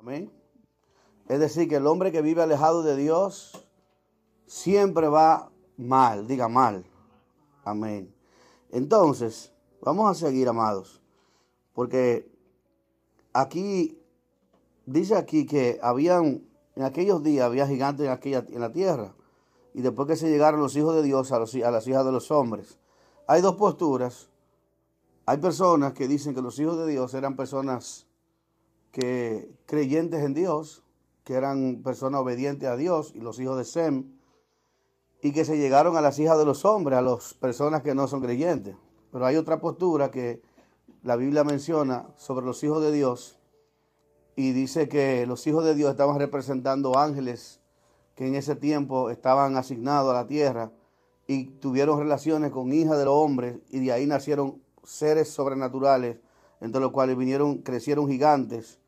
Amén. Es decir, que el hombre que vive alejado de Dios siempre va mal, diga mal. Amén. Entonces, vamos a seguir, amados, porque aquí dice aquí que habían en aquellos días había gigantes en aquella en la tierra y después que se llegaron los hijos de Dios a, a las hijas de los hombres. Hay dos posturas. Hay personas que dicen que los hijos de Dios eran personas que creyentes en Dios, que eran personas obedientes a Dios y los hijos de Sem, y que se llegaron a las hijas de los hombres, a las personas que no son creyentes. Pero hay otra postura que la Biblia menciona sobre los hijos de Dios y dice que los hijos de Dios estaban representando ángeles que en ese tiempo estaban asignados a la tierra y tuvieron relaciones con hijas de los hombres y de ahí nacieron seres sobrenaturales, entre los cuales vinieron, crecieron gigantes,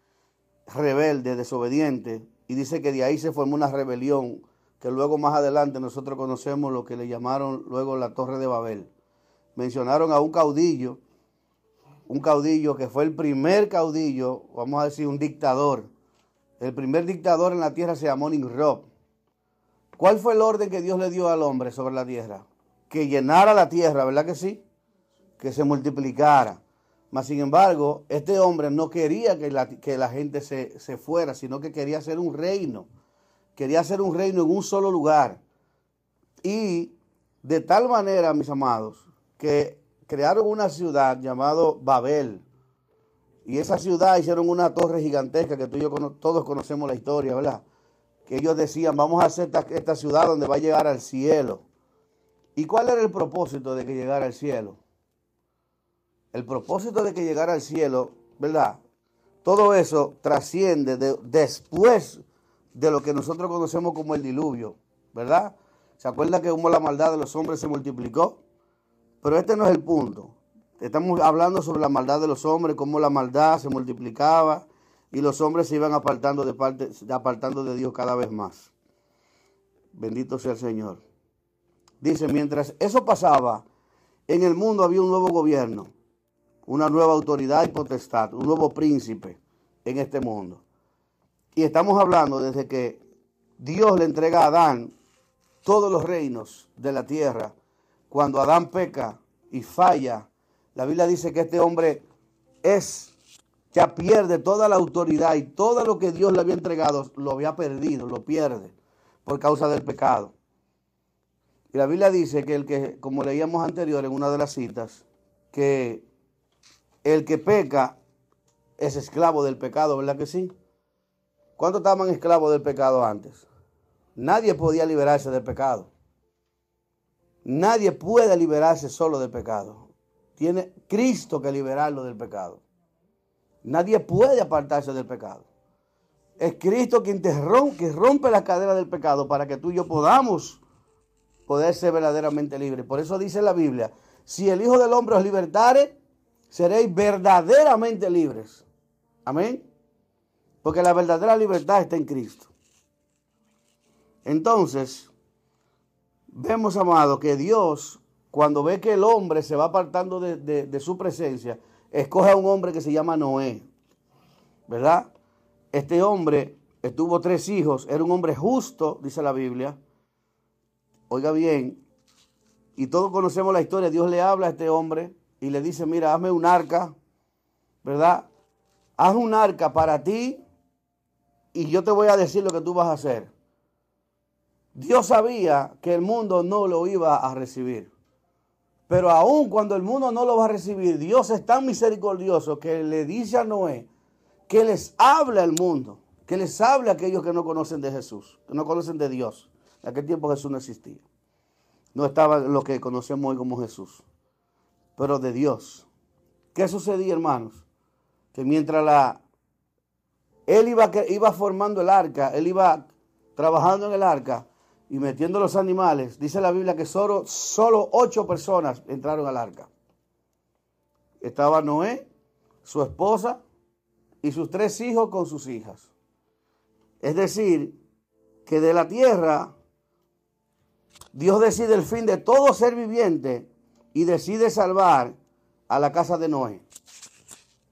rebeldes, desobedientes, y dice que de ahí se formó una rebelión que luego más adelante nosotros conocemos lo que le llamaron luego la Torre de Babel. Mencionaron a un caudillo, un caudillo que fue el primer caudillo, vamos a decir un dictador. El primer dictador en la tierra se llamó Nimrod. ¿Cuál fue el orden que Dios le dio al hombre sobre la tierra? Que llenara la tierra, ¿verdad que sí? Que se multiplicara. Mas, sin embargo, este hombre no quería que la, que la gente se, se fuera, sino que quería hacer un reino quería hacer un reino en un solo lugar. Y de tal manera, mis amados, que crearon una ciudad llamada Babel. Y esa ciudad hicieron una torre gigantesca que tú y yo todos conocemos la historia, ¿verdad? Que ellos decían, vamos a hacer esta, esta ciudad donde va a llegar al cielo. ¿Y cuál era el propósito de que llegara al cielo? El propósito de que llegara al cielo, ¿verdad? Todo eso trasciende de, después de lo que nosotros conocemos como el diluvio, ¿verdad? ¿Se acuerda que como la maldad de los hombres se multiplicó? Pero este no es el punto. Estamos hablando sobre la maldad de los hombres, cómo la maldad se multiplicaba y los hombres se iban apartando de, apartando de Dios cada vez más. Bendito sea el Señor. Dice, mientras eso pasaba, en el mundo había un nuevo gobierno, una nueva autoridad y potestad, un nuevo príncipe en este mundo. Y estamos hablando desde que Dios le entrega a Adán todos los reinos de la tierra. Cuando Adán peca y falla, la Biblia dice que este hombre es, ya pierde toda la autoridad y todo lo que Dios le había entregado, lo había perdido, lo pierde por causa del pecado. Y la Biblia dice que el que, como leíamos anterior en una de las citas, que el que peca es esclavo del pecado, ¿verdad que sí? ¿Cuántos estaban esclavos del pecado antes? Nadie podía liberarse del pecado. Nadie puede liberarse solo del pecado. Tiene Cristo que liberarlo del pecado. Nadie puede apartarse del pecado. Es Cristo quien te rompe, rompe la cadena del pecado para que tú y yo podamos poder ser verdaderamente libres. Por eso dice la Biblia, si el Hijo del Hombre os libertare, seréis verdaderamente libres. Amén. Porque la verdadera libertad está en Cristo. Entonces, vemos, amado, que Dios, cuando ve que el hombre se va apartando de, su presencia, escoge a un hombre que se llama Noé. ¿Verdad? Este hombre tuvo tres hijos, era un hombre justo, dice la Biblia. Oiga bien, y todos conocemos la historia, Dios le habla a este hombre y le dice, mira, hazme un arca, ¿verdad? Haz un arca para ti y yo te voy a decir lo que tú vas a hacer. Dios sabía que el mundo no lo iba a recibir. Pero aun cuando el mundo no lo va a recibir, Dios es tan misericordioso que le dice a Noé que les habla al mundo, que les hable a aquellos que no conocen de Jesús, que no conocen de Dios. En aquel tiempo Jesús no existía. No estaba lo que conocemos hoy como Jesús, pero de Dios. ¿Qué sucedía, hermanos? Que mientras la él iba, iba formando el arca, él iba trabajando en el arca y metiendo los animales. Dice la Biblia que solo, solo ocho personas entraron al arca. Estaba Noé, su esposa y sus tres hijos con sus hijas. Es decir, que de la tierra Dios decide el fin de todo ser viviente y decide salvar a la casa de Noé.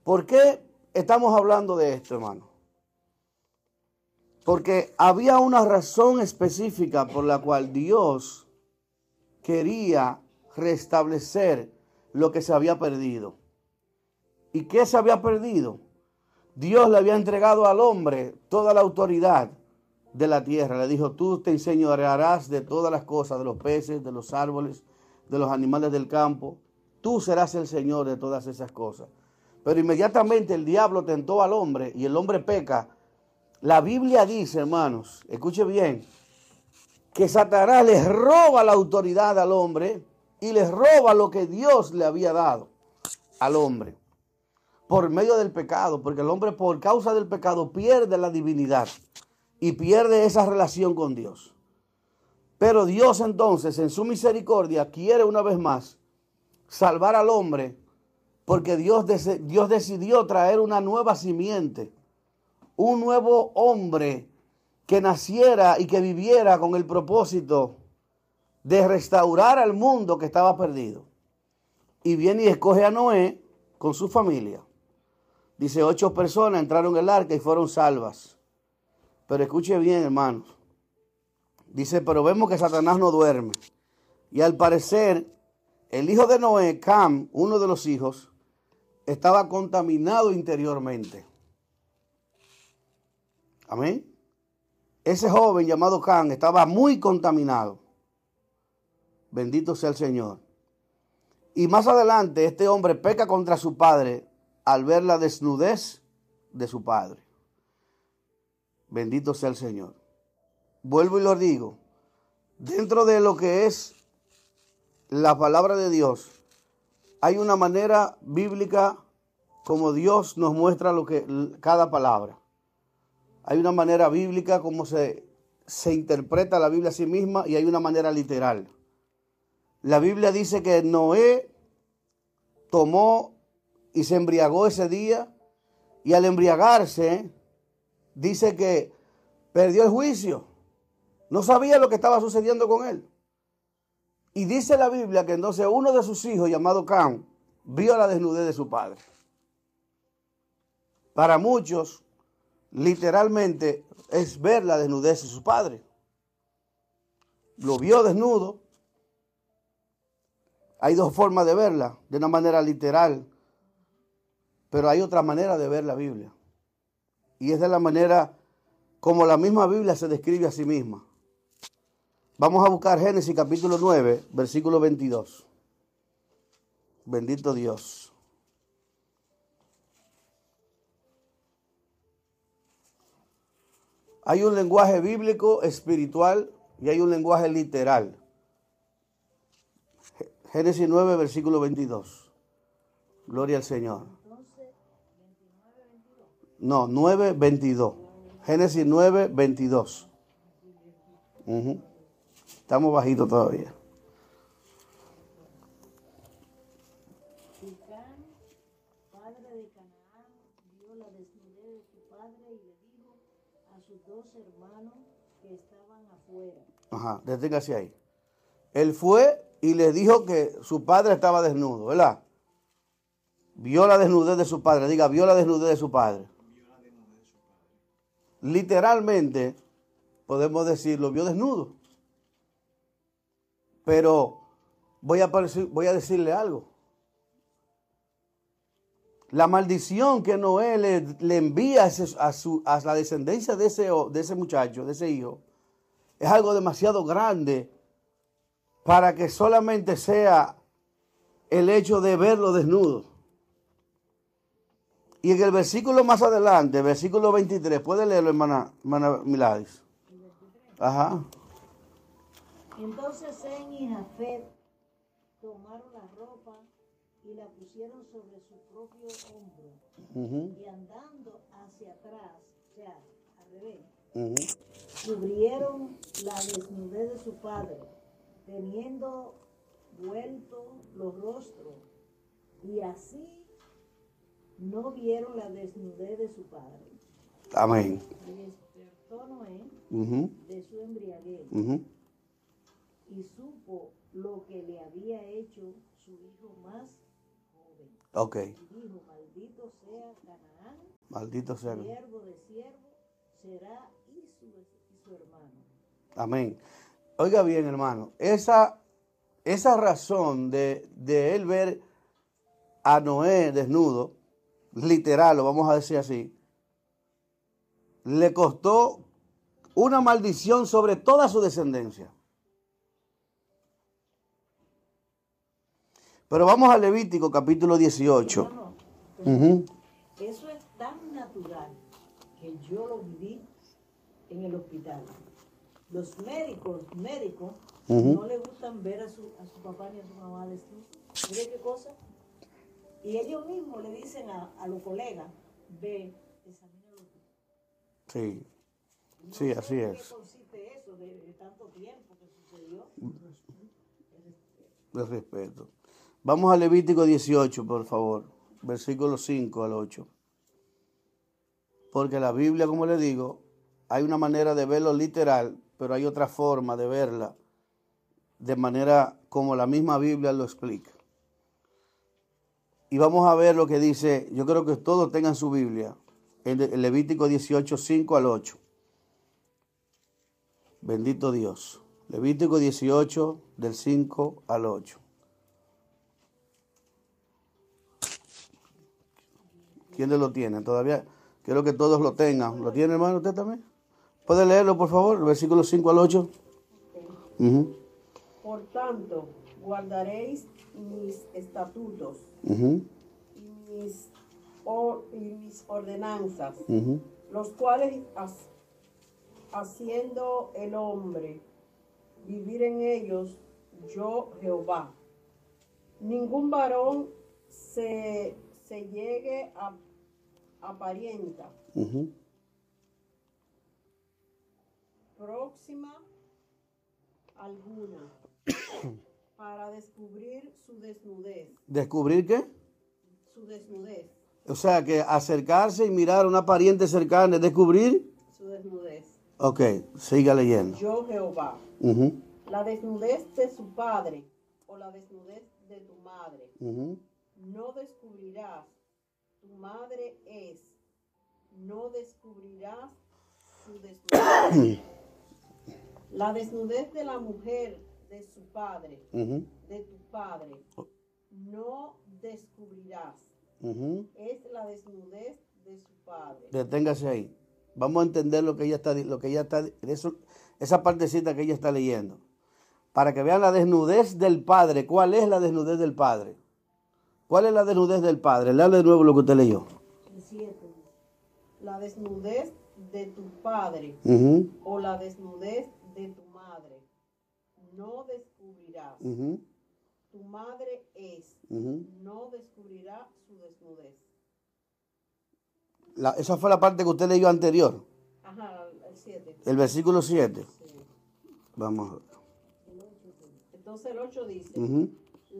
¿Por qué estamos hablando de esto, hermano? Porque había una razón específica por la cual Dios quería restablecer lo que se había perdido. ¿Y qué se había perdido? Dios le había entregado al hombre toda la autoridad de la tierra. Le dijo, tú te enseñorearás de todas las cosas, de los peces, de los árboles, de los animales del campo. Tú serás el Señor de todas esas cosas. Pero inmediatamente el diablo tentó al hombre y el hombre peca. La Biblia dice, hermanos, escuche bien, que Satanás les roba la autoridad al hombre y les roba lo que Dios le había dado al hombre por medio del pecado, porque el hombre por causa del pecado pierde la divinidad y pierde esa relación con Dios. Pero Dios entonces en su misericordia quiere una vez más salvar al hombre porque Dios, Dios decidió traer una nueva simiente, un nuevo hombre que naciera y que viviera con el propósito de restaurar al mundo que estaba perdido. Y viene y escoge a Noé con su familia. Dice, ocho personas entraron en el arca y fueron salvas. Pero escuche bien, hermanos. Dice, pero vemos que Satanás no duerme. Y al parecer, el hijo de Noé, Cam, uno de los hijos, estaba contaminado interiormente. Amén. Ese joven llamado Cam estaba muy contaminado. Bendito sea el Señor. Y más adelante este hombre peca contra su padre al ver la desnudez de su padre. Bendito sea el Señor. Vuelvo y lo digo. Dentro de lo que es la palabra de Dios, hay una manera bíblica como Dios nos muestra lo que cada palabra. Hay una manera bíblica como se, se interpreta la Biblia a sí misma y hay una manera literal. La Biblia dice que Noé tomó y se embriagó ese día y al embriagarse dice que perdió el juicio. No sabía lo que estaba sucediendo con él. Y dice la Biblia que entonces uno de sus hijos, llamado Cam, vio la desnudez de su padre. Para muchos, literalmente, es ver la desnudez de su padre. Lo vio desnudo. Hay dos formas de verla, de una manera literal pero hay otra manera de ver la Biblia. Y es de la manera como la misma Biblia se describe a sí misma. Vamos a buscar Génesis capítulo 9, versículo 22. Bendito Dios. Hay un lenguaje bíblico, espiritual y hay un lenguaje literal. Génesis 9, versículo 22. Gloria al Señor. No, 9.22. Génesis 9.22. Estamos bajitos todavía. Ajá, deténgase ahí. Él fue y le dijo que su padre estaba desnudo, ¿verdad? Vio la desnudez de su padre. Diga, vio la desnudez de su padre literalmente, podemos decir, lo vio desnudo. Pero voy a, voy a decirle algo. La maldición que Noé le, envía a, su, a, la descendencia de ese, de ese muchacho, de ese hijo, es algo demasiado grande para que solamente sea el hecho de verlo desnudo. Y en el versículo más adelante, versículo 23, puede leerlo, hermana, hermana. Ajá. Entonces Zen y Jafet tomaron la ropa y la pusieron sobre su propio hombro. Y andando hacia atrás, o sea, al revés, cubrieron la desnudez de su padre, teniendo vuelto los rostros. Y así no vieron la desnudez de su padre. Amén. despertó Noé de su embriaguez y supo lo que le había hecho su hijo más joven. Ok. Y dijo, maldito sea Canaán, maldito sea siervo de siervo será y su, y su hermano. Amén. Oiga bien, hermano, esa, esa razón de, de él ver a Noé desnudo, literal, lo vamos a decir así, le costó una maldición sobre toda su descendencia. Pero vamos a Levítico capítulo 18. No, no. Ujú. Eso es tan natural que yo lo viví en el hospital. Los médicos, médicos, Ujú. no le gustan ver a su, a su papá ni a su mamá desnudos. Mire qué cosa. Y ellos mismos le dicen a, a los colegas, ve, examínalo tú. Sí, No Sí, así en es. ¿Qué consiste eso de, de tanto tiempo que sucedió? de respeto. Vamos a Levítico 18, por favor, versículos 5 al 8. Porque la Biblia, como le digo, hay una manera de verlo literal, pero hay otra forma de verla de manera como la misma Biblia lo explica. Y vamos a ver lo que dice, yo creo que todos tengan su Biblia, en Levítico 18, 5 al 8. Bendito Dios. Levítico 18, del 5 al 8. ¿Quiénes lo tienen? Todavía quiero que todos lo tengan. ¿Lo tiene, hermano, usted también? ¿Puede leerlo, por favor? El versículo 5 al 8. Ujú, Por tanto, guardaréis mis estatutos y mis, or- y mis ordenanzas, los cuales has- haciendo el hombre vivir en ellos, yo Jehová. Ningún varón se, se llegue a apariencia Ujú. próxima alguna para descubrir su desnudez, ¿Descubrir qué? su desnudez, O sea, que acercarse y mirar a una pariente cercana, es descubrir. su desnudez. Ok, siga leyendo. Yo Jehová. La desnudez de su padre o la desnudez de tu madre. No descubrirás. Madre es. No descubrirás su desnudez. La desnudez de la mujer de su padre, de tu padre. No descubrirás. Es la desnudez de su padre. Deténgase ahí. Vamos a entender lo que ella está, lo que ella está, eso, esa partecita que ella está leyendo. Para que vean la desnudez del padre. ¿Cuál es la desnudez del padre? ¿Cuál es la desnudez del padre? Léale de nuevo lo que usted leyó. La desnudez de tu padre o la desnudez de tu madre. No descubrirás. Tu madre es. No descubrirá su desnudez. La- esa fue la parte que usted leyó anterior. Ajá, el 7. El versículo 7. Vamos a ver. Entonces el 8 dice.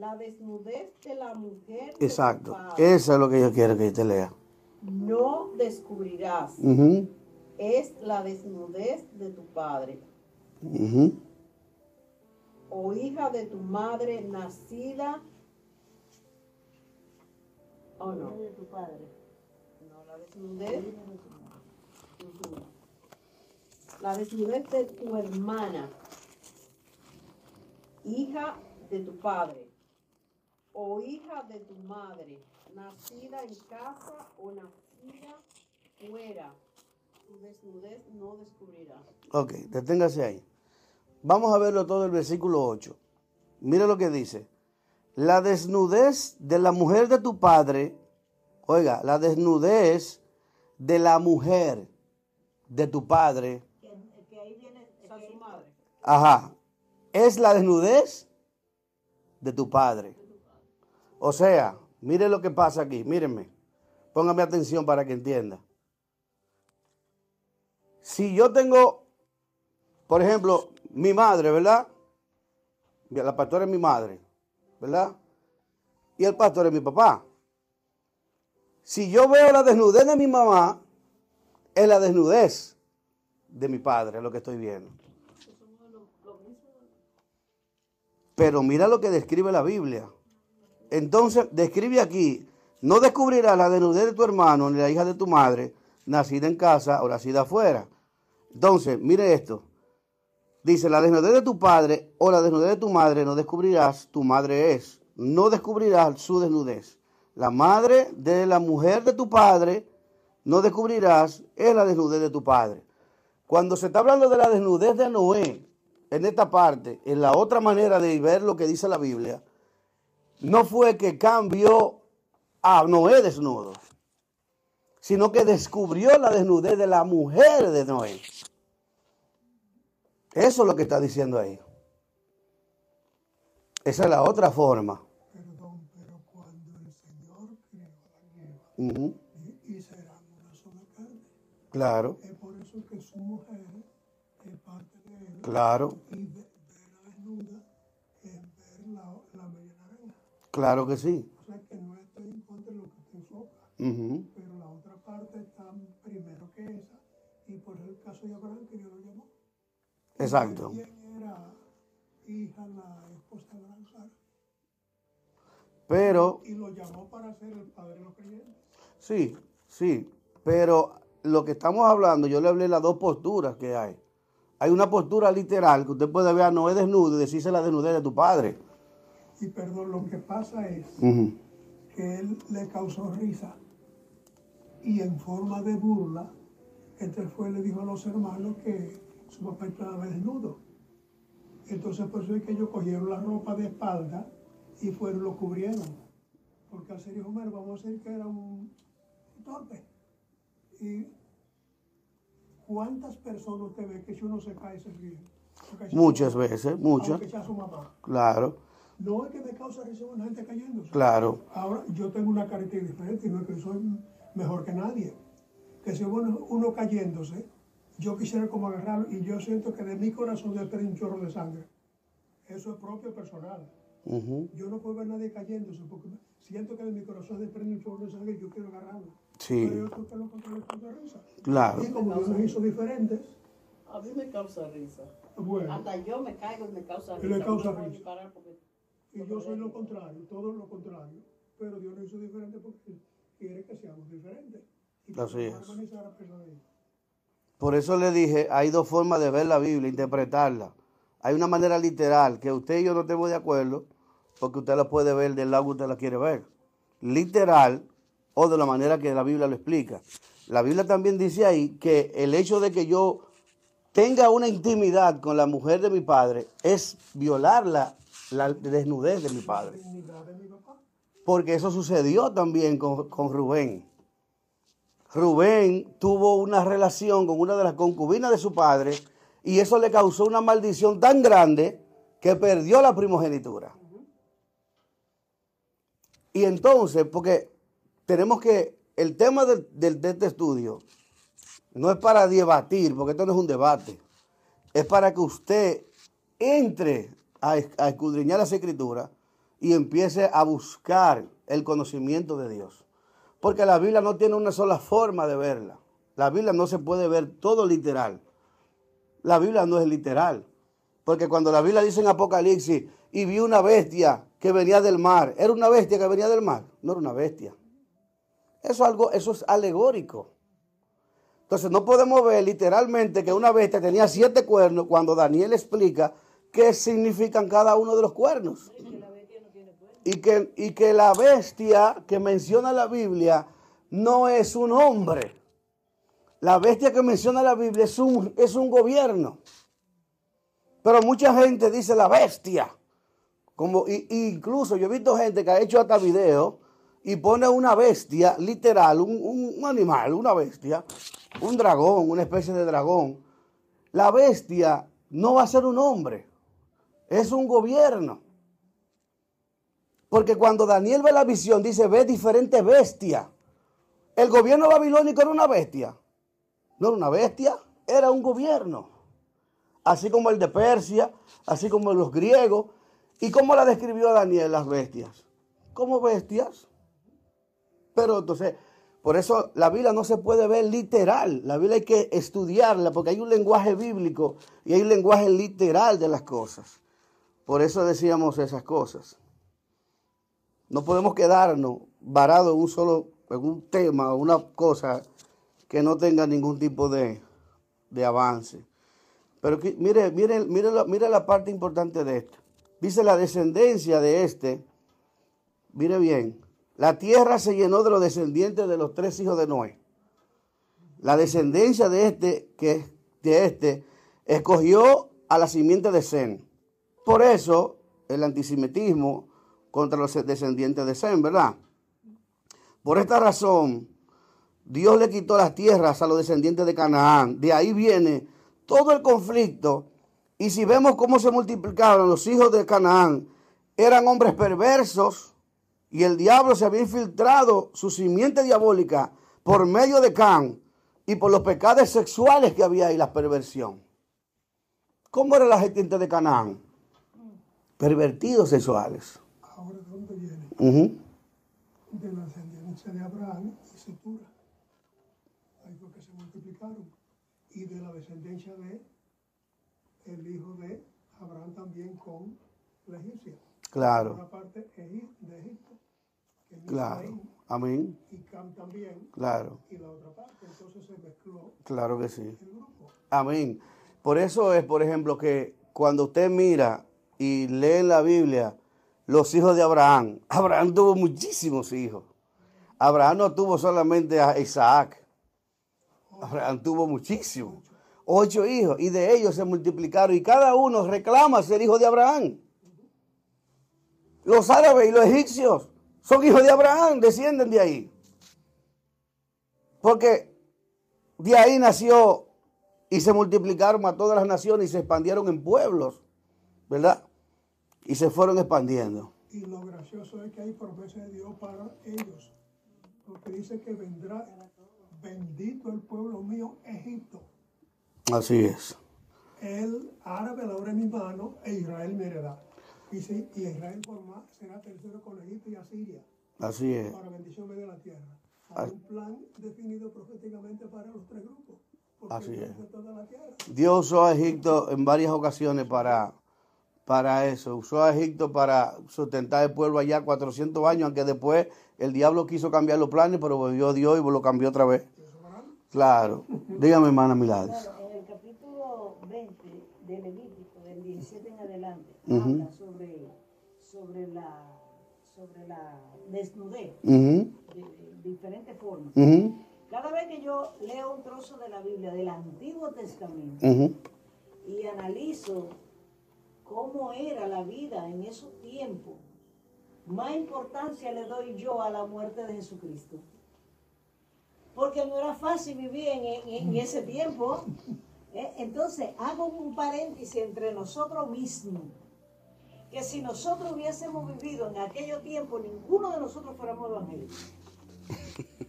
La desnudez de la mujer de Exacto. tu padre Eso es lo que yo quiero que usted lea. no descubrirás. Es la desnudez de tu padre o hija de tu madre nacida. ¿O no? de tu padre. No, la desnudez. La desnudez de tu hermana, hija de tu padre, o hija de tu madre, nacida en casa o nacida fuera, tu desnudez no descubrirás. Ok, deténgase ahí. Vamos a verlo todo el versículo 8. Mira lo que dice. La desnudez de la mujer de tu padre, oiga, la desnudez de la mujer de tu padre, Que, que ahí viene. Su madre. ajá, es la desnudez de tu padre. O sea, mire lo que pasa aquí, mírenme, póngame atención para que entienda. Si yo tengo, por ejemplo, mi madre, ¿verdad? La pastora es mi madre, ¿verdad? Y el pastor es mi papá. Si yo veo la desnudez de mi mamá, es la desnudez de mi padre, lo que estoy viendo. Pero mira lo que describe la Biblia. Entonces, describe aquí, no descubrirás la desnudez de tu hermano ni la hija de tu madre, nacida en casa o nacida afuera. Entonces, mire esto. Dice, la desnudez de tu padre o la desnudez de tu madre no descubrirás, tu madre es. No descubrirás su desnudez. La madre de la mujer de tu padre no descubrirás, es la desnudez de tu padre. Cuando se está hablando de la desnudez de Noé, en esta parte, en la otra manera de ver lo que dice la Biblia, no fue que cambió a Noé desnudo, sino que descubrió la desnudez de la mujer de Noé. Eso es lo que está diciendo ahí. Esa es la otra forma. Perdón, pero cuando el Señor creó a la Ujú, y, y serán una sola carne. Claro, Es por eso que su mujer es parte de él. claro, Y ve- verla desnuda es ver la, la media naranja. Claro que sí. O sea que no estoy en contra de lo que usted Ujú, pero la otra parte está primero que esa. Y por el caso de Abraham que Dios lo llamó. Exacto. ¿Quién era hija la esposa de Abraham, Sara? Pero Y lo llamó para ser el padre de los creyentes. Sí, sí, pero lo que estamos hablando, yo le hablé las dos posturas que hay. Hay una postura literal que usted puede ver a Noé desnudo y decirse la desnudez de tu padre. Y perdón, lo que pasa es que él le causó risa y en forma de burla, entonces fue y le dijo a los hermanos que su papá estaba desnudo. Entonces por eso es que ellos cogieron la ropa de espalda y fueron lo cubrieron. Porque al ser hijo menor vamos a decir que era un torpe. Y cuántas personas usted ve que si uno se cae se ríe. Muchas veces, muchas. Aunque sea su mamá. Claro, No es que me causa risa una gente cayéndose. claro, Ahora, yo tengo una característica diferente y no es que soy mejor que nadie. Que si uno, uno cayéndose, yo quisiera como agarrarlo y yo siento que de mi corazón desprende un chorro de sangre. Eso es propio personal. ujú, Yo no puedo ver a nadie cayéndose porque siento que de mi corazón desprende un chorro de sangre y yo quiero agarrarlo. Sí. Pero yo creo que lo risa. claro. Y como Dios nos hizo diferentes, A mí me causa risa. bueno, Hasta yo me caigo y me causa Y risa. le causa No risa. Y yo soy lo contrario, todo lo contrario. Pero Dios nos hizo diferentes porque quiere que seamos diferentes. Y Así es. a Por eso le dije, hay dos formas de ver la Biblia, interpretarla. Hay una manera literal, que usted y yo no estemos de acuerdo, porque usted la puede ver del lado que usted la quiere ver. Literal o de la manera que la Biblia lo explica. La Biblia también dice ahí que el hecho de que yo tenga una intimidad con la mujer de mi padre es violar la, desnudez de mi padre. Porque eso sucedió también con, con Rubén. Rubén tuvo una relación con una de las concubinas de su padre y eso le causó una maldición tan grande que perdió la primogenitura. Y entonces, porque tenemos que, el tema del- de este estudio no es para debatir, porque esto no es un debate, es para que usted entre a, es- a escudriñar las escrituras y empiece a buscar el conocimiento de Dios. Porque la Biblia no tiene una sola forma de verla. La Biblia no se puede ver todo literal. La Biblia no es literal. Porque cuando la Biblia dice en Apocalipsis, y vi una bestia que venía del mar, ¿era una bestia que venía del mar? No era una bestia. Eso es algo, eso es alegórico. Entonces no podemos ver literalmente que una bestia tenía siete cuernos cuando Daniel explica qué significan cada uno de los cuernos. Y que, y que la bestia que menciona la Biblia no es un hombre. La bestia que menciona la Biblia es un, es un gobierno. Pero mucha gente dice la bestia. Como, y, incluso yo he visto gente que ha hecho hasta video y pone una bestia, literal, un- un animal, una bestia, un dragón, una especie de dragón. La bestia no va a ser un hombre, es un gobierno. Porque cuando Daniel ve la visión, dice, ve diferentes bestias. El gobierno babilónico era una bestia. No era una bestia, era un gobierno. Así como el de Persia, así como los griegos. ¿Y cómo la describió Daniel las bestias? Como bestias. Pero entonces, por eso la Biblia no se puede ver literal. La Biblia hay que estudiarla porque hay un lenguaje bíblico y hay un lenguaje literal de las cosas. Por eso decíamos esas cosas. No podemos quedarnos varados en un solo en un tema o una cosa que no tenga ningún tipo de, de avance. Pero mire, mire, mire, la, mire la parte importante de esto. Dice la descendencia de este, mire bien, la tierra se llenó de los descendientes de los tres hijos de Noé. La descendencia de este, que de este, escogió a la simiente de Zen. Por eso el antisemitismo contra los descendientes de Zen, ¿verdad? Por esta razón, Dios le quitó las tierras a los descendientes de Canaán. De ahí viene todo el conflicto. Y si vemos cómo se multiplicaron los hijos de Canaán, eran hombres perversos y el diablo se había infiltrado su simiente diabólica por medio de Can y por los pecados sexuales que había y la perversión. ¿Cómo era la gente de Canaán? Pervertidos sexuales. Ahora, ¿de dónde viene? De la descendencia de Abraham y Setura. Ahí fue que se multiplicaron. Y de la descendencia de el hijo de Abraham también con la egipcia. Claro, Una parte de Egipto, que es claro. Amén. y Cam también, Claro, y la otra parte. Entonces se mezcló claro que sí. el grupo. Amén. Por eso es, por ejemplo, que cuando usted mira y lee la Biblia los hijos de Abraham, Abraham tuvo muchísimos hijos. Abraham no tuvo solamente a Isaac. Abraham tuvo muchísimos. Ocho hijos. Y de ellos se multiplicaron. Y cada uno reclama ser hijo de Abraham. Los árabes y los egipcios son hijos de Abraham, descienden de ahí. Porque de ahí nació y se multiplicaron a todas las naciones y se expandieron en pueblos, ¿verdad? Y se fueron expandiendo. Y lo gracioso es que hay promesa de Dios para ellos. Porque dice que vendrá bendito el pueblo mío, Egipto. Así es. El árabe la obra en mi mano e Israel me heredad. Y, sí, y Israel por más será tercero con Egipto y Asiria Así es. para bendición de la tierra. Hay un plan definido proféticamente para los tres grupos. Así es. Dios usó a Egipto en varias ocasiones para, para eso. Usó a Egipto para sustentar el pueblo allá 400 años, aunque después el diablo quiso cambiar los planes, pero volvió Dios y lo cambió otra vez. Claro. Dígame, hermana Milagros. Claro, en el capítulo 20 de Levítico, del 17 en adelante, habla sobre, sobre, la, sobre la desnudez de, de diferentes formas. Cada vez que yo leo un trozo de la Biblia del Antiguo Testamento y analizo cómo era la vida en esos tiempos, más importancia le doy yo a la muerte de Jesucristo. Porque no era fácil vivir en, en- en ese tiempo. ¿eh? Entonces, hago un paréntesis entre nosotros mismos. Que si nosotros hubiésemos vivido en aquellos tiempos, ninguno de nosotros fuéramos evangélicos.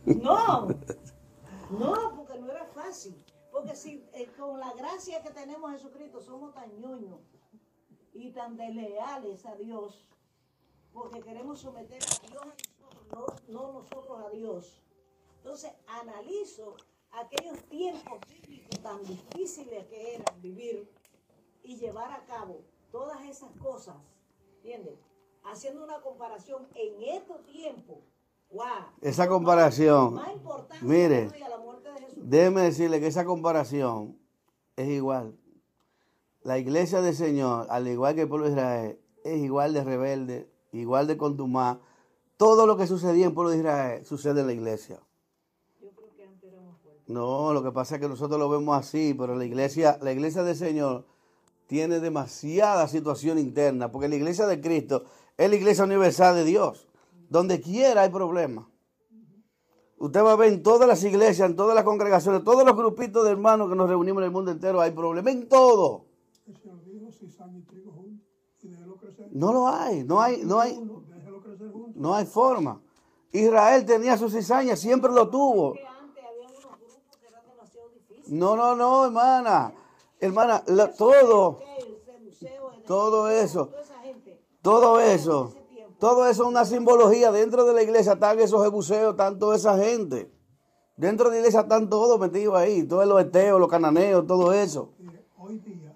No, no, porque no era fácil. Porque si eh, con la gracia que tenemos en Jesucristo somos tan ñoños y tan desleales a Dios, porque queremos someter a Dios a nosotros, no, no nosotros a Dios. Entonces analizo aquellos tiempos bíblicos tan difíciles que eran vivir y llevar a cabo todas esas cosas, ¿entiendes? Haciendo una comparación en estos tiempos, wow. Esa comparación, Más mire, de déjeme decirle que esa comparación es igual. La iglesia del Señor, al igual que el pueblo de Israel, es igual de rebelde, igual de contumaz. Todo lo que sucedía en el pueblo de Israel sucede en la iglesia. No, lo que pasa es que nosotros lo vemos así, pero la iglesia, la iglesia del Señor tiene demasiada situación interna, porque la iglesia de Cristo es la iglesia universal de Dios. Donde quiera hay problemas. Usted va a ver en todas las iglesias, en todas las congregaciones, todos los grupitos de hermanos que nos reunimos en el mundo entero, hay problemas en todo. No lo hay, no hay, no hay, Uno, déjelo crecer juntos. no hay forma. Israel tenía su cizaña, siempre lo tuvo. No, no, no, hermana. Hermana, la- todo. Todo eso. Toda esa gente. Todo eso, todo eso es una simbología. Dentro de la iglesia están esos jebuseos, están toda esa gente. Dentro de la iglesia están todos metidos ahí, todos los eteos, los cananeos, todo eso. Hoy día,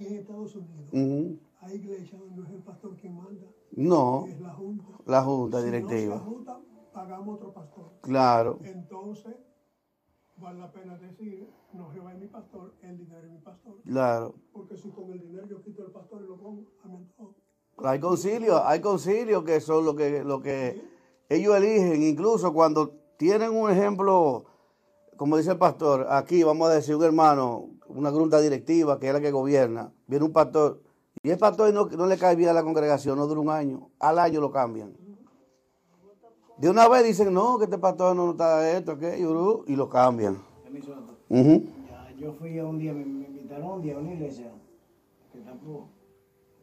aquí en Estados Unidos, Ujú. hay iglesias donde no es el pastor quien manda, No, es la junta. la junta Si no directiva. se junta, pagamos otro pastor. Claro, Entonces, vale la pena decir, no Jehová es mi pastor, el dinero es mi pastor. Claro. Porque si con el dinero yo quito el pastor y lo pongo a mi antojo. Hay concilios, hay concilios que son lo que, lo que ellos eligen, incluso cuando tienen un ejemplo, como dice el pastor, aquí vamos a decir un hermano, una junta directiva que es la que gobierna, viene un pastor, y el pastor no, no le cae bien a la congregación, no dura un año, al año lo cambian. De una vez dicen, no, que este pastor no está esto, aquello, y lo cambian. Ujú. Ya, yo fui a un día, me, me invitaron un día a una iglesia que tampoco,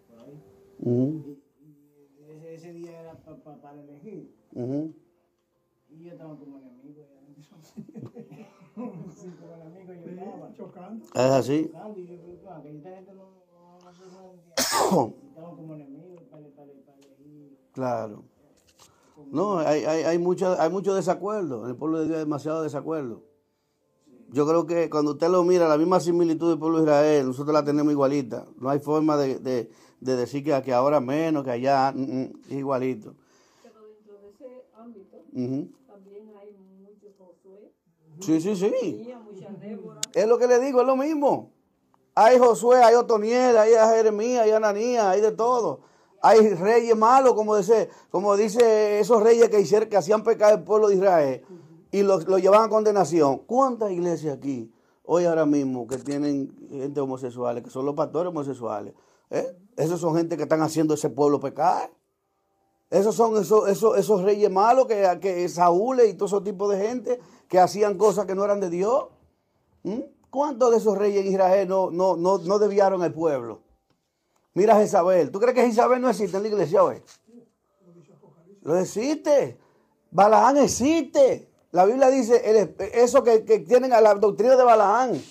por ahí. Ujú, Y, y ese, ese día era pa- pa- para elegir. ujú. Y yo estaba como enemigo. ya. sí, como. Chocando. Es así. Buscando, y yo creo que ah. Claro. No, hay, hay, hay, mucho, hay mucho desacuerdo. En el pueblo de Dios hay demasiado desacuerdo. Yo creo que cuando usted lo mira, la misma similitud del pueblo de Israel, nosotros la tenemos igualita. No hay forma de, de, de decir que, que ahora menos, que allá, mm, mm, es igualito. Pero dentro de ese ámbito Sí, sí, sí. Es lo que le digo, es lo mismo. Hay Josué, hay Otoniel, hay Jeremías, hay Ananías, hay de todo. Hay reyes malos, como dice, como dice esos reyes que, hicieron, que hacían pecar al pueblo de Israel y lo, lo llevaban a condenación. ¿Cuántas iglesias aquí, hoy ahora mismo, que tienen gente homosexuales, que son los pastores homosexuales? ¿eh? Esos son gente que están haciendo ese pueblo pecar. Esos son esos, esos, esos reyes malos que, que Saúl y todo ese tipo de gente que hacían cosas que no eran de Dios. ¿Mm? ¿Cuántos de esos reyes en Israel no, no, no, no desviaron al pueblo? Mira a Jezabel. ¿Tú crees que Jezabel no existe en la iglesia hoy? Lo existe. Balaán existe. La Biblia dice el- eso que, que tienen a la doctrina de Balaán.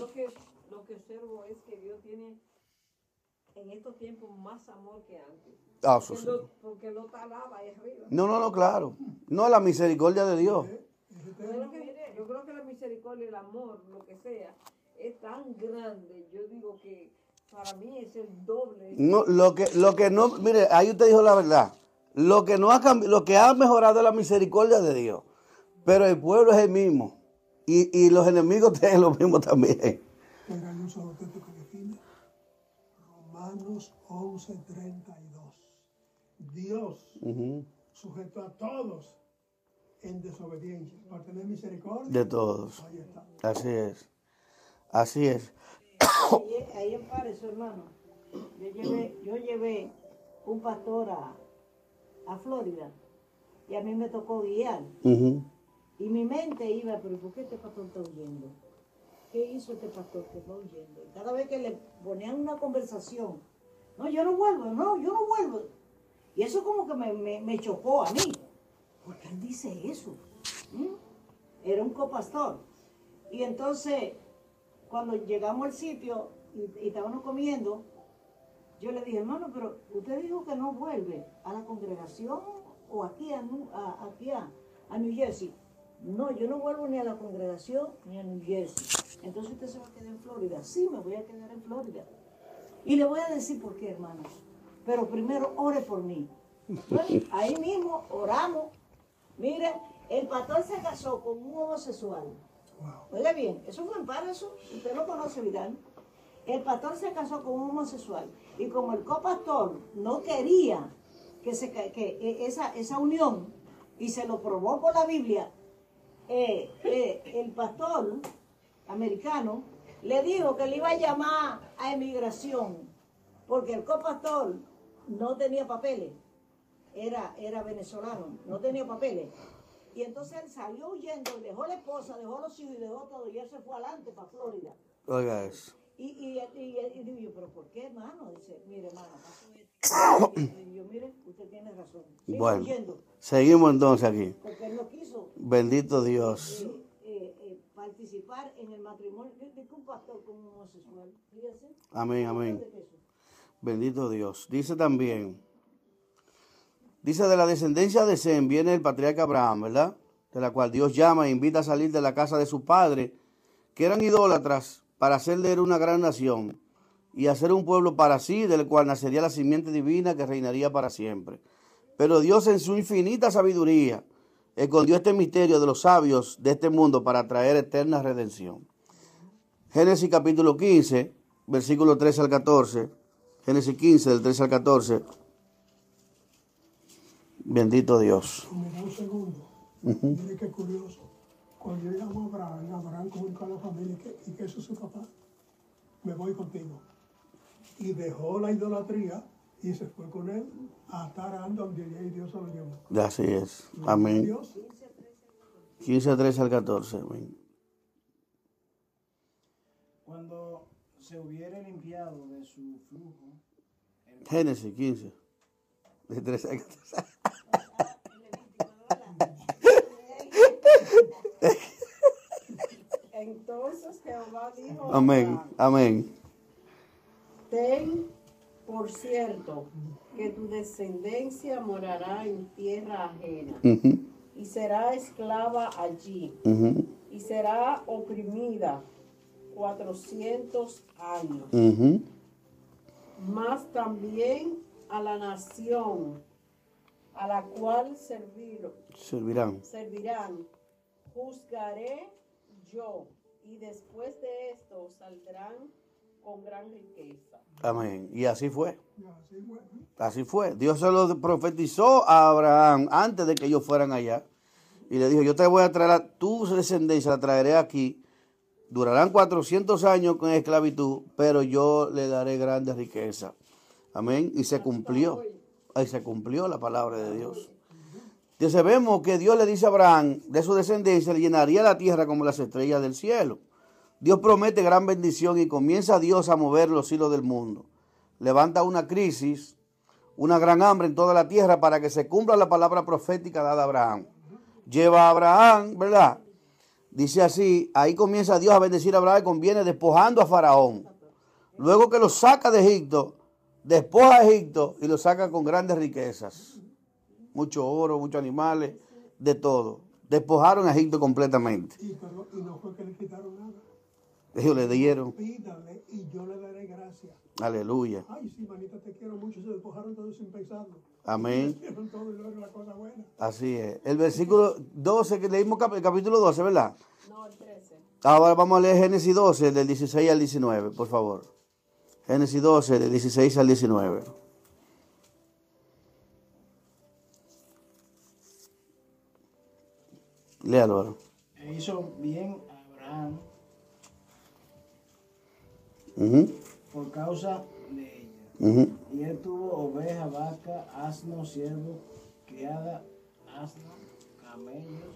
Lo que, lo que observo es que Dios tiene en estos tiempos más amor que antes. Ah, eso Porque sí. lo, porque lo talaba ahí arriba. No, no, no, claro. No la misericordia de Dios. Bueno, que- yo creo que la misericordia, el amor, lo que sea, es tan grande. Yo digo que para mí es el doble. No, lo que, lo que no, mire, ahí usted dijo la verdad. Lo que no ha cambi- lo que ha mejorado es la misericordia de Dios. Pero el pueblo es el mismo. Y, y los enemigos tienen lo mismo también. Pero hay un solo texto que define. Romanos 11, 32. Dios Ujú. sujeto a todos en desobediencia. Para tener misericordia. De todos. Ahí está. Así es. Así es. Ahí, ahí hermano, yo llevé, yo llevé un pastor a, a Florida y a mí me tocó guiar. Y mi mente iba, pero ¿por qué este pastor está huyendo? ¿Qué hizo este pastor que está huyendo? Y cada vez que le ponían una conversación, no, yo no vuelvo, no, yo no vuelvo. Y eso como que me, me- chocó a mí. ¿Por qué él dice eso? ¿Mm? Era un copastor. Y entonces, cuando llegamos al sitio y, estábamos comiendo, yo le dije, hermano, pero usted dijo que no vuelve a la congregación o aquí a, aquí a New Jersey. No, yo no vuelvo ni a la congregación ni a New Jersey. Entonces usted se va a quedar en Florida. Sí, me voy a quedar en Florida. Y le voy a decir por qué, hermanos. Pero primero ore por mí. Bueno, ahí mismo oramos. Miren, el pastor se casó con un homosexual. Oiga bien, eso fue en eso. Usted lo conoce, Vidal. El pastor se casó con un homosexual. Y como el copastor no quería que, se, que eh, esa, esa unión, y se lo probó por la Biblia, eh, eh, el pastor americano le dijo que le iba a llamar a emigración, porque el copastor no tenía papeles, era, era venezolano, no tenía papeles. Y entonces él salió huyendo, dejó la esposa, dejó los hijos y dejó todo, y él se fue adelante para Florida. Oiga eso. Y, y, y, y digo yo, pero ¿por qué, hermano? Dice, mire, hermano, pasó esto. Y yo, mire, usted tiene razón. Sigo Bueno, huyendo, seguimos entonces aquí. porque él no quiso Bendito Dios. eh, eh, participar en el matrimonio de, un pastor con un homosexual. Fíjese. Amén, amén. ¿De? Bendito Dios. Dice también, dice de la descendencia de Sem viene el patriarca Abraham, ¿verdad? De la cual Dios llama e invita a salir de la casa de su padre, que eran idólatras, para hacerle él una gran nación y hacer un pueblo para sí, del cual nacería la simiente divina que reinaría para siempre. Pero Dios en su infinita sabiduría escondió este misterio de los sabios de este mundo para traer eterna redención. Génesis capítulo 15, versículo 13 al 14. Génesis 15, del 13 al 14. Bendito Dios. Un segundo. Mire qué curioso. Cuando yo llamo a Abraham, Abraham comunicó a la familia y que, y que eso es su papá. Me voy contigo. Y dejó la idolatría y se fue con él a Tarán donde y Dios se lo llevó. Así es. Amén. Dios 15, 13 al 14. Amén. Cuando se hubiere limpiado de su flujo, el Génesis 15. De 13 al 14. Entonces Jehová dijo, a Amén. Amén. ten por cierto que tu descendencia morará en tierra ajena Ujú, y será esclava allí ujú, y será oprimida cuatrocientos años. ujú. Mas también a la nación a la cual servir, Servirán. servirán, juzgaré yo, y después de esto saldrán con gran riqueza. Amén. Y así fue. Y así fue. Así fue. Dios se lo profetizó a Abraham antes de que ellos fueran allá. Y le dijo, yo te voy a traer a tu descendencia, la traeré aquí. Durarán 400 años con esclavitud, pero yo le daré grandes riquezas. Amén. Y se cumplió. Ahí se cumplió la palabra de Dios. Entonces vemos que Dios le dice a Abraham, de su descendencia, le llenaría la tierra como las estrellas del cielo. Dios promete gran bendición y comienza Dios a mover los hilos del mundo. Levanta una crisis, una gran hambre en toda la tierra para que se cumpla la palabra profética dada a Abraham. Lleva a Abraham, ¿verdad? Dice así, ahí comienza Dios a bendecir a Abraham y conviene despojando a Faraón. Luego que lo saca de Egipto, despoja a Egipto y lo saca con grandes riquezas. Mucho oro, muchos animales, de todo. Despojaron a Egipto completamente. Y, pero- y no fue que le quitaron nada. Ellos le dieron. Pídale y yo le daré gracia. Aleluya. Ay, sí, manita, te quiero mucho. Se despojaron todo sin pensarlo. Amén. Todo y luego la cosa buena. Así es. El versículo 12 que leímos, cap- el capítulo 12, ¿verdad? No, el 13. Ahora vamos a leer Génesis 12, del 16 al 19, por favor. Génesis 12, del 16 al 19. Léalo ahora. e hizo bien a Abraham Ujú, por causa de ella. Y él tuvo oveja, vaca, asno, siervo, criada, asno, camellos.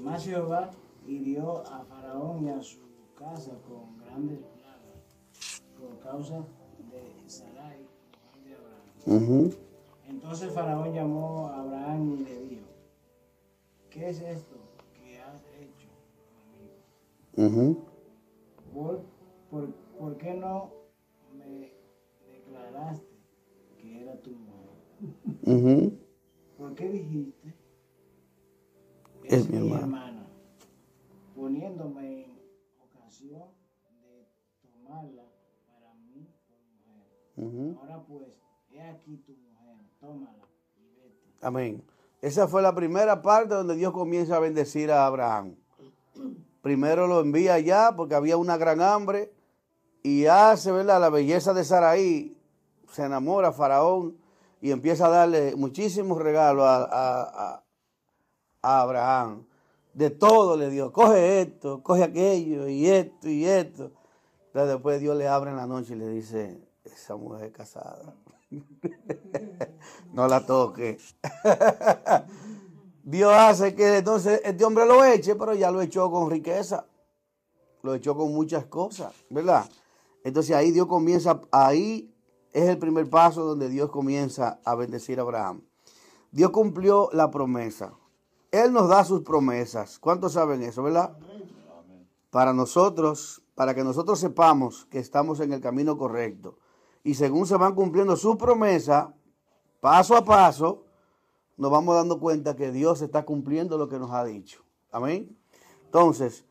Más Jehová hirió a Faraón y a su casa con grandes plagas por causa de Sarai, mujer de Abraham. Entonces Faraón llamó a Abraham y le dijo, ¿qué es esto que has hecho conmigo? Ujú. ¿Por, por, por qué no me declaraste que era tu mujer? ¿Por qué dijiste? Es mi hermana"? Poniéndome en ocasión de tomarla para mí por mujer. Ahora pues, he aquí tu mujer, tómala y vete. Amén. Esa fue la primera parte donde Dios comienza a bendecir a Abraham. Primero lo envía allá porque había una gran hambre y hace, ¿verdad? La belleza de Saraí, se enamora Faraón y empieza a darle muchísimos regalos a, a- a- a Abraham. De todo le dio, coge esto, coge aquello y esto y esto. Entonces después Dios le abre en la noche y le dice, esa mujer es casada. no la toque. Dios hace que entonces este hombre lo eche, pero ya lo echó con riqueza. Lo echó con muchas cosas, ¿verdad? Entonces ahí Dios comienza, ahí es el primer paso donde Dios comienza a bendecir a Abraham. Dios cumplió la promesa. Él nos da sus promesas. ¿Cuántos saben eso, verdad? Para nosotros, para que nosotros sepamos que estamos en el camino correcto. Y según se van cumpliendo sus promesas, paso a paso, nos vamos dando cuenta que Dios está cumpliendo lo que nos ha dicho. Amén. Entonces,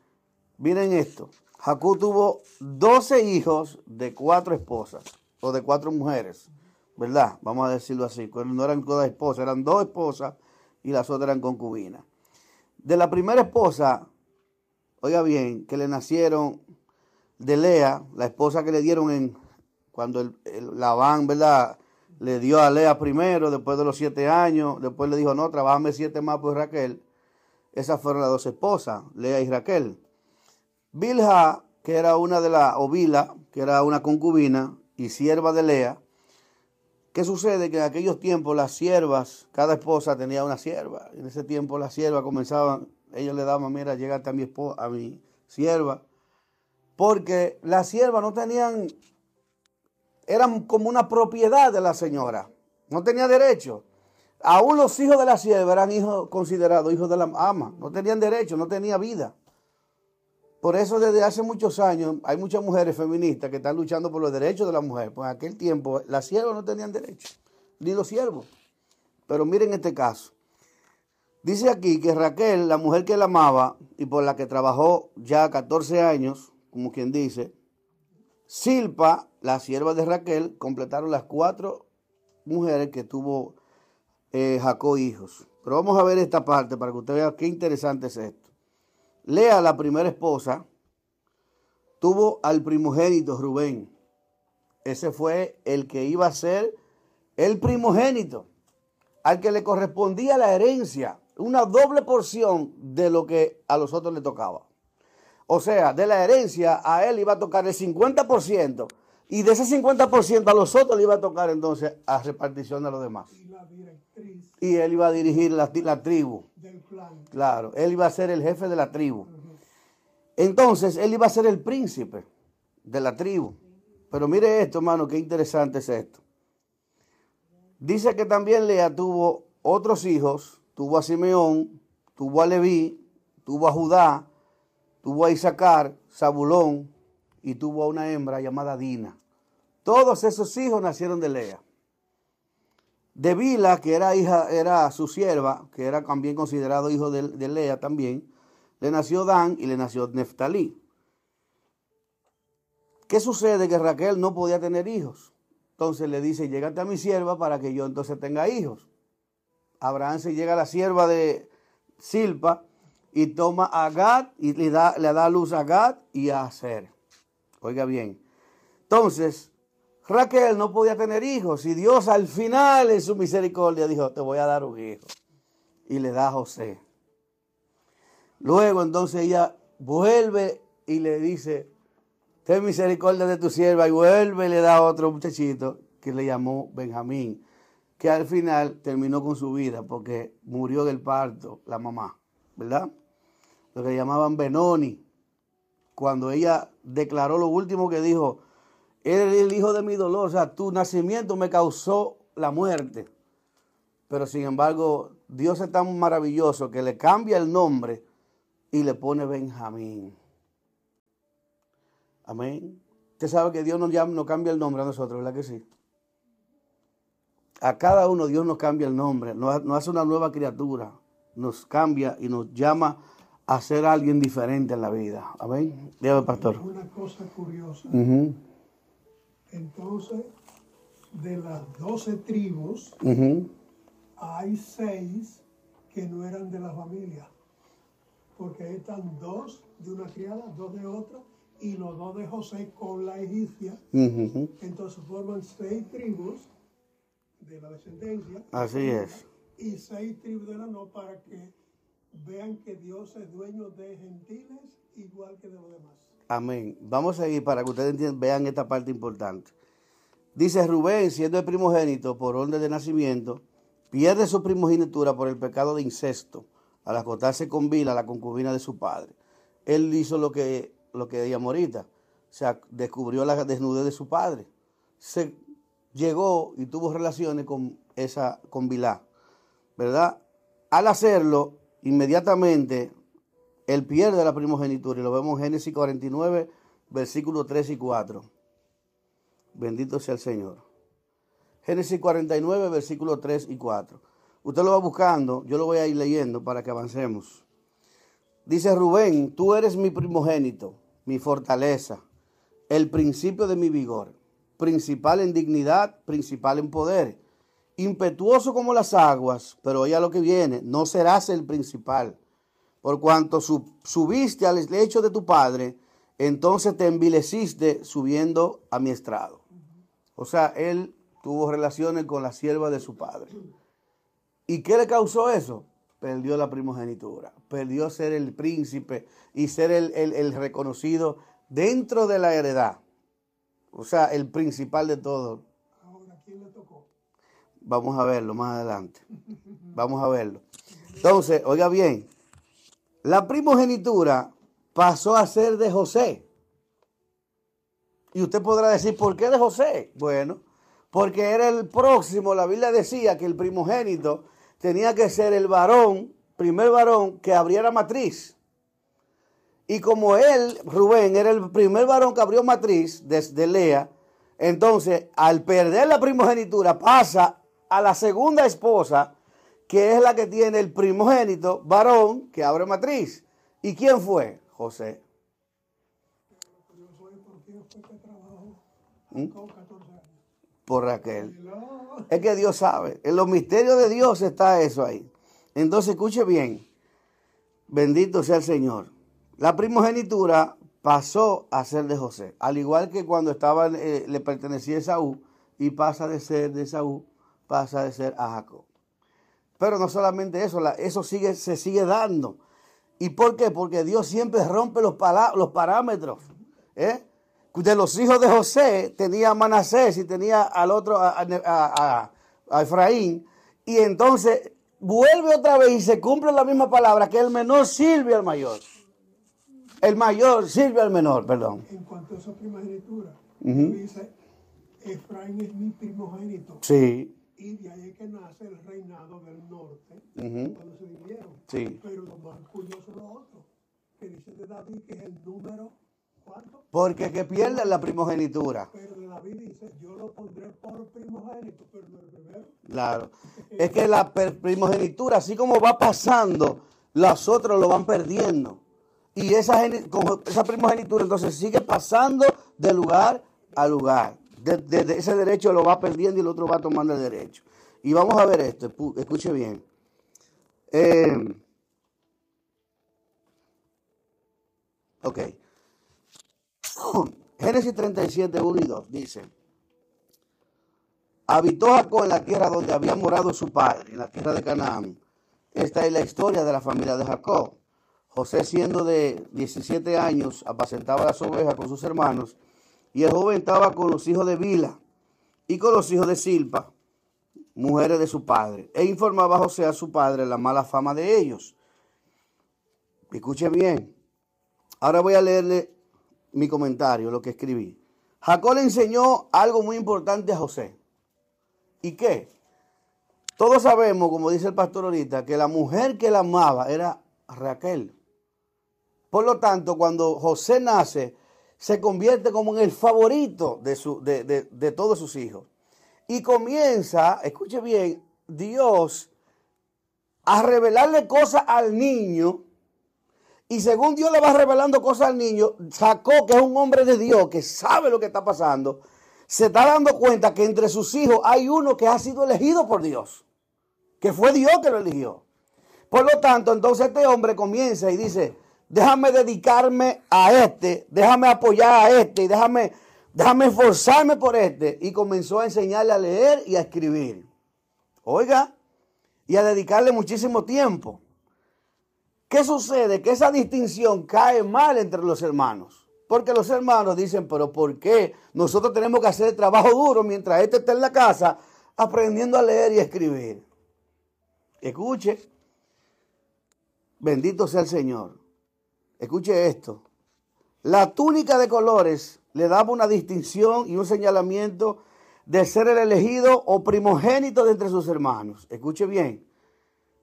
miren esto. Jacob tuvo 12 hijos de cuatro esposas o de cuatro mujeres, ¿verdad? Vamos a decirlo así. No eran todas esposas, eran dos esposas y las otras eran concubinas. De la primera esposa, oiga bien, que le nacieron de Lea, la esposa que le dieron en cuando el, el Labán, ¿verdad? Le dio a Lea primero, después de los siete años, después le dijo, no, trabajame siete más por Raquel. Esas fueron las dos esposas, Lea y Raquel. Bilha, que era una de las, o que era una concubina y sierva de Lea. ¿Qué sucede? Que en aquellos tiempos las siervas, cada esposa tenía una sierva. En ese tiempo las siervas comenzaban, ellos le daban, mira, llegate a mi, esposa, a mi sierva. Porque las siervas no tenían, eran como una propiedad de la señora. No tenía derecho. Aún los hijos de la sierva eran hijos considerados hijos de la ama. No tenían derecho, no tenía vida. Por eso desde hace muchos años hay muchas mujeres feministas que están luchando por los derechos de la mujer. Pues en aquel tiempo las siervas no tenían derecho, ni los siervos. Pero miren este caso. Dice aquí que Raquel, la mujer que él amaba y por la que trabajó ya 14 años, como quien dice, Silpa, la sierva de Raquel, completaron las cuatro mujeres que tuvo eh, Jacob hijos. Pero vamos a ver esta parte para que usted vea qué interesante es esto. Lea, la primera esposa, tuvo al primogénito Rubén. Ese fue el que iba a ser el primogénito, al que le correspondía la herencia, una doble porción de lo que a los otros le tocaba. O sea, de la herencia a él iba a tocar el 50% y de ese 50% a los otros le iba a tocar entonces a repartición de los demás. Y la directriz Y él iba a dirigir la, la tribu. del plan. Claro, él iba a ser el jefe de la tribu. Entonces, él iba a ser el príncipe de la tribu. Pero mire esto, hermano, qué interesante es esto. Dice que también Lea tuvo otros hijos, tuvo a Simeón, tuvo a Leví, tuvo a Judá, tuvo a Isaacar, Zabulón y tuvo a una hembra llamada Dina. Todos esos hijos nacieron de Lea. De Bila, que era hija, era su sierva, que era también considerado hijo de, Lea también, le nació Dan y le nació Neftalí. ¿Qué sucede? Que Raquel no podía tener hijos. Entonces le dice, llégate a mi sierva para que yo entonces tenga hijos. Abraham se llega a la sierva de Silpa y toma a Gad y le da, le da luz a Gad y a Aser. Oiga bien. Entonces, Raquel no podía tener hijos y Dios al final en su misericordia dijo, te voy a dar un hijo. Y le da a José. Luego entonces ella vuelve y le dice, ten misericordia de tu sierva y vuelve y le da a otro muchachito que le llamó Benjamín, que al final terminó con su vida porque murió del parto la mamá, ¿verdad? Lo que llamaban Benoni, cuando ella declaró lo último que dijo, eres el hijo de mi dolor, o sea, tu nacimiento me causó la muerte. Pero sin embargo, Dios es tan maravilloso que le cambia el nombre y le pone Benjamín. Amén. Usted sabe que Dios nos, llama, nos cambia el nombre a nosotros, ¿verdad que sí? A cada uno Dios nos cambia el nombre, nos, nos hace una nueva criatura, nos cambia y nos llama a ser alguien diferente en la vida. Amén. Dígame, pastor. Una cosa curiosa. Ujú, Entonces, de las doce tribus, ujú. hay seis que no eran de la familia. Porque ahí están dos de una criada, dos de otra, y los dos de José con la egipcia. Entonces forman seis tribus de la descendencia. Así es. Y seis tribus de la no para que vean que Dios es dueño de gentiles igual que de los demás. Amén. Vamos a ir para que ustedes vean esta parte importante. Dice Rubén, siendo el primogénito por orden de nacimiento, pierde su primogenitura por el pecado de incesto, al acostarse con Bila, la concubina de su padre. Él hizo lo que, lo que ella ahorita, o sea, descubrió la desnudez de su padre. Se llegó y tuvo relaciones con esa, con Bilá, ¿verdad? Al hacerlo, inmediatamente él pierde la primogenitura y lo vemos en Génesis 49, versículos 3 y 4. Bendito sea el Señor. Génesis 49, versículos 3 y 4. Usted lo va buscando, yo lo voy a ir leyendo para que avancemos. Dice Rubén, tú eres mi primogénito, mi fortaleza, el principio de mi vigor, principal en dignidad, principal en poder, impetuoso como las aguas, pero oiga lo que viene, no serás el principal. Por cuanto subiste al lecho de tu padre, entonces te envileciste subiendo a mi estrado. O sea, él tuvo relaciones con la sierva de su padre. ¿Y qué le causó eso? Perdió la primogenitura, perdió ser el príncipe y ser el, el reconocido dentro de la heredad. O sea, el principal de todo. Ahora, ¿quién le tocó? Vamos a verlo más adelante. Vamos a verlo. Entonces, oiga bien, la primogenitura pasó a ser de José. Y usted podrá decir, ¿por qué de José? Bueno, porque era el próximo, la Biblia decía que el primogénito tenía que ser el varón, primer varón que abriera matriz. Y como él, Rubén, era el primer varón que abrió matriz desde Lea, entonces al perder la primogenitura pasa a la segunda esposa, que es la que tiene el primogénito varón que abre matriz. ¿Y quién fue? José. ¿Mm? Por Raquel. Es que Dios sabe. En los misterios de Dios está eso ahí. Entonces escuche bien. Bendito sea el Señor. La primogenitura pasó a ser de José, al igual que cuando estaba, eh, le pertenecía a Saúl y pasa de ser de Saúl, pasa de ser a Jacob. Pero no solamente eso, eso sigue, se sigue dando. ¿Y por qué? Porque Dios siempre rompe los, los parámetros. ¿eh? De los hijos de José tenía a Manasés y tenía al otro, a, a Efraín. Y entonces vuelve otra vez y se cumple la misma palabra, que el menor sirve al mayor. El mayor sirve al menor, perdón. En cuanto a esa primogenitura, dice, Efraín es mi primogénito. Sí. Y de ahí es que nace el reinado del norte, cuando se dividieron. Sí. Pero lo más curioso es lo otro, que dice de David que es el número, ¿cuánto? Porque que pierden la primogenitura. Pero de David dice, yo lo pondré por primogénito, pero no el primero. Claro. es que la primogenitura, así como va pasando, los otros lo van perdiendo. Y esa, esa primogenitura entonces sigue pasando de lugar a lugar. De, ese derecho lo va perdiendo y el otro va tomando el derecho. Y vamos a ver esto, escuche bien. Eh, ok. Génesis 37, 1 y 2 dice, habitó Jacob en la tierra donde había morado su padre, en la tierra de Canaán. Esta es la historia de la familia de Jacob. José, siendo de 17 años, apacentaba las ovejas con sus hermanos, y el joven estaba con los hijos de Bila y con los hijos de Silpa, mujeres de su padre, e informaba a José a su padre la mala fama de ellos. Escuche bien. Ahora voy a leerle mi comentario, lo que escribí. Jacob le enseñó algo muy importante a José. ¿Y qué? Todos sabemos, como dice el pastor ahorita, que la mujer que la amaba era Raquel. Por lo tanto, cuando José nace, se convierte como en el favorito de, su, de, todos sus hijos. Y comienza, escuche bien, Dios a revelarle cosas al niño. Y según Dios le va revelando cosas al niño, sacó que es un hombre de Dios, que sabe lo que está pasando, se está dando cuenta que entre sus hijos hay uno que ha sido elegido por Dios, que fue Dios que lo eligió. Por lo tanto, entonces este hombre comienza y dice, déjame dedicarme a este, déjame apoyar a este, y déjame, déjame esforzarme por este. Y comenzó a enseñarle a leer y a escribir. Oiga, y a dedicarle muchísimo tiempo. ¿Qué sucede? Que esa distinción cae mal entre los hermanos. Porque los hermanos dicen, pero ¿por qué nosotros tenemos que hacer trabajo duro mientras este está en la casa aprendiendo a leer y a escribir? Escuche, bendito sea el Señor. Escuche esto. La túnica de colores le daba una distinción y un señalamiento de ser el elegido o primogénito de entre sus hermanos. Escuche bien.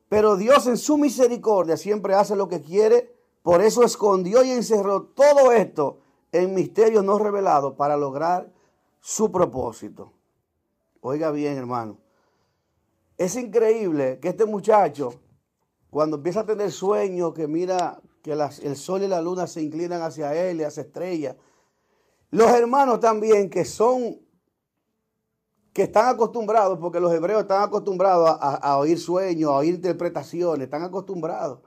Pero Dios en su misericordia siempre hace lo que quiere. Por eso escondió y encerró todo esto en misterios no revelados para lograr su propósito. Oiga bien, hermano. Es increíble que este muchacho, cuando empieza a tener sueños, que mira que el sol y la luna se inclinan hacia él y hacia estrellas. Los hermanos también que son, que están acostumbrados, porque los hebreos están acostumbrados a, a oír sueños, a oír interpretaciones, están acostumbrados.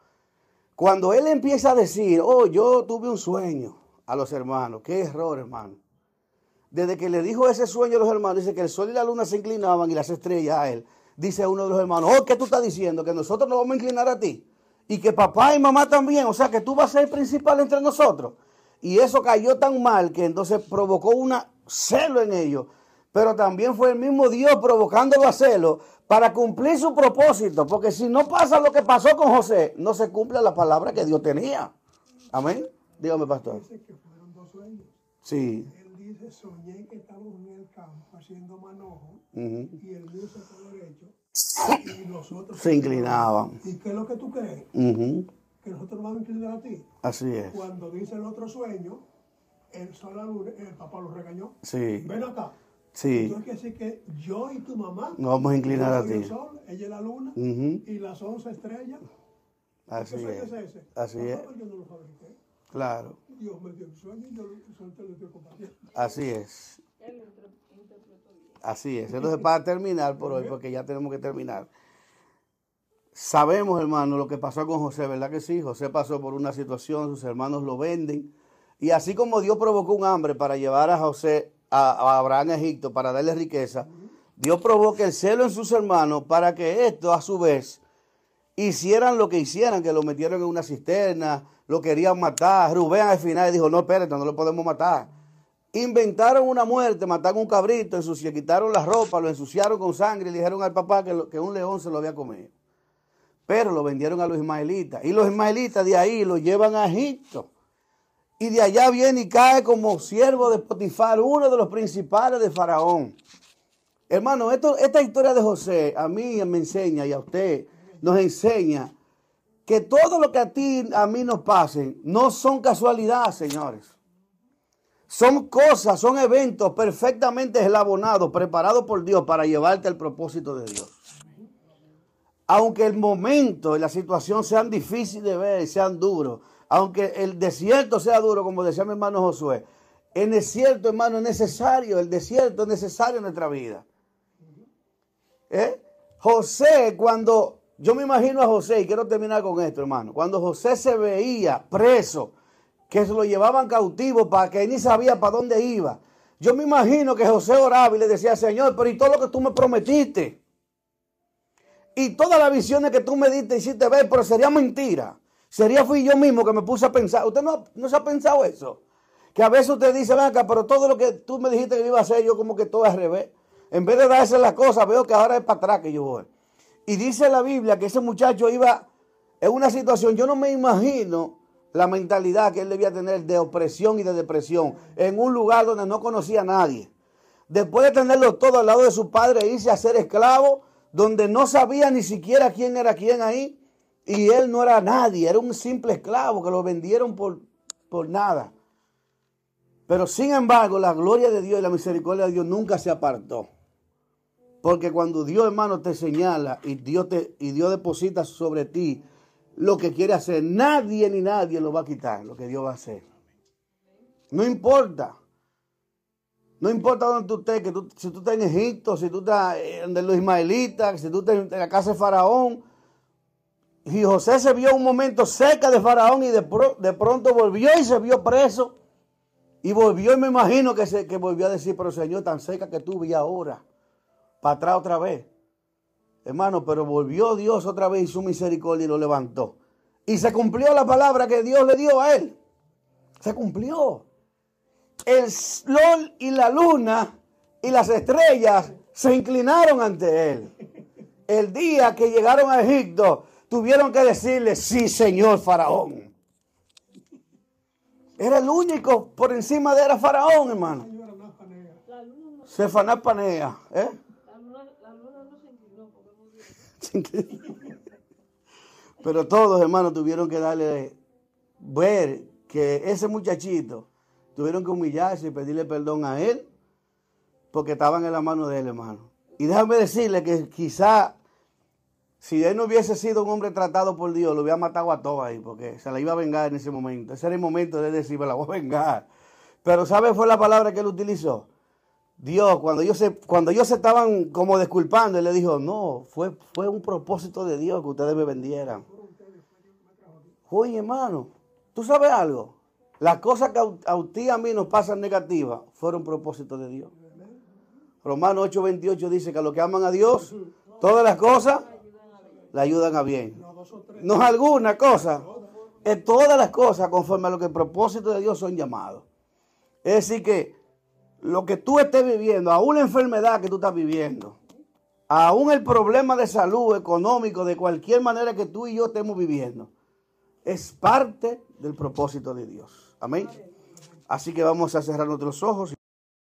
Cuando él empieza a decir, oh, yo tuve un sueño a los hermanos, qué error, hermano. Desde que le dijo ese sueño a los hermanos, dice que el sol y la luna se inclinaban y las estrellas a él. Dice uno de los hermanos, oh, ¿qué tú estás diciendo? Que nosotros nos vamos a inclinar a ti. Y que papá y mamá también, o sea, que tú vas a ser principal entre nosotros. Y eso cayó tan mal que entonces provocó un celo en ellos. Pero también fue el mismo Dios provocándolo a celo para cumplir su propósito. Porque si no pasa lo que pasó con José, no se cumple la palabra que Dios tenía. Amén. Dígame, pastor. Dice que fueron dos sueños. Sí. Él dice, soñé que estábamos en el campo haciendo manojo y el mío se fue derecho y nosotros Se inclinaban. ¿Y qué es lo que tú crees? Que nosotros vamos a inclinar a ti. Así es. Cuando dice el otro sueño, el sol la luna, el papá lo regañó. Sí. Ven acá. Sí. Entonces quiere decir que yo y tu mamá Nos vamos a inclinar a yo soy el ti. sol, ella es la luna y las once estrellas. Así ¿Qué sueño es. es ese? Así Papá, es. pues yo no lo fabriqué. Claro. Dios me dio el sueño y yo lo solté lo estoy compartiendo. Así es. Así es. Entonces, para terminar por hoy, porque ya tenemos que terminar. Sabemos, hermano, lo que pasó con José, ¿verdad que sí? José pasó por una situación, sus hermanos lo venden. Y así como Dios provocó un hambre para llevar a José, a, Abraham a Egipto, para darle riqueza, Dios provoca el celo en sus hermanos para que estos, a su vez, hicieran lo que hicieran, que lo metieron en una cisterna, lo querían matar. Rubén al final dijo, no, espérate, no lo podemos matar. Inventaron una muerte, mataron un cabrito, ensuci- quitaron la ropa, lo ensuciaron con sangre y dijeron al papá que, un león se lo había comido. Pero lo vendieron a los ismaelitas. Y los ismaelitas de ahí lo llevan a Egipto. Y de allá viene y cae como siervo de Potifar, uno de los principales de Faraón. Hermano, esta historia de José a mí me enseña y a usted nos enseña que todo lo que a ti, a mí nos pasen, no son casualidad, señores. Son cosas, son eventos perfectamente eslabonados, preparados por Dios para llevarte al propósito de Dios. Aunque el momento y la situación sean difíciles de ver, sean duros, aunque el desierto sea duro, como decía mi hermano Josué, en el desierto, hermano, es necesario, el desierto es necesario en nuestra vida. ¿Eh? José, cuando yo me imagino a José, y quiero terminar con esto, hermano, cuando José se veía preso, que se lo llevaban cautivo para que ni sabía para dónde iba. Yo me imagino que José oraba y le decía, Señor, pero ¿y todo lo que tú me prometiste? Y todas las visiones que tú me diste hiciste ver, pero sería mentira. Sería fui yo mismo que me puse a pensar. ¿Usted no, no se ha pensado eso? Que a veces usted dice, ven acá, pero todo lo que tú me dijiste que iba a hacer, yo como que todo al revés. En vez de darse las cosas, veo que ahora es para atrás que yo voy. Y dice la Biblia que ese muchacho iba en una situación, yo no me imagino la mentalidad que él debía tener de opresión y de depresión en un lugar donde no conocía a nadie. Después de tenerlo todo al lado de su padre, irse a ser esclavo, donde no sabía ni siquiera quién era quién ahí, y él no era nadie, era un simple esclavo que lo vendieron por, por nada. Pero sin embargo, la gloria de Dios y la misericordia de Dios nunca se apartó. Porque cuando Dios, hermano, te señala y Dios, te, y Dios deposita sobre ti lo que quiere hacer, nadie ni nadie lo va a quitar, lo que Dios va a hacer. No importa. No importa dónde tú estés, que si tú estás en Egipto, si tú estás en de los ismaelitas, si tú estás en la casa de Faraón. Y José se vio un momento cerca de Faraón y de pronto volvió y se vio preso. Y volvió y me imagino que, se, que volvió a decir, pero Señor, tan cerca que tú vi ahora, para atrás otra vez. Hermano, pero volvió Dios otra vez su misericordia y lo levantó. Y se cumplió la palabra que Dios le dio a él. Se cumplió. El sol y la luna y las estrellas se inclinaron ante él. El día que llegaron a Egipto, tuvieron que decirle, sí, señor faraón. Era el único por encima de era faraón, hermano. Sefanás Panea. ¿eh? la luna, la luna no se inclinó porque murió. Pero todos, hermanos, tuvieron que darle, ver que ese muchachito, tuvieron que humillarse y pedirle perdón a él, porque estaban en la mano de él, hermano. Y déjame decirle que quizá, si él no hubiese sido un hombre tratado por Dios, lo hubiera matado a todos ahí, porque se la iba a vengar en ese momento. Ese era el momento de decir, me la voy a vengar. Pero ¿sabe fue la palabra que él utilizó? Dios, cuando ellos se, cuando ellos se estaban como disculpando, él le dijo, no, fue, fue un propósito de Dios que ustedes me vendieran. Oye, hermano, ¿tú sabes algo? Las cosas que a, a ti a mí nos pasan negativas fueron propósitos de Dios. Romanos 8:28 dice que a los que aman a Dios, todas las cosas le ayudan a bien. No es alguna cosa, es todas las cosas conforme a lo que el propósito de Dios son llamados. Es decir que lo que tú estés viviendo, aún la enfermedad que tú estás viviendo, aún el problema de salud económico, de cualquier manera que tú y yo estemos viviendo, es parte del propósito de Dios. Amén. Así que vamos a cerrar nuestros ojos.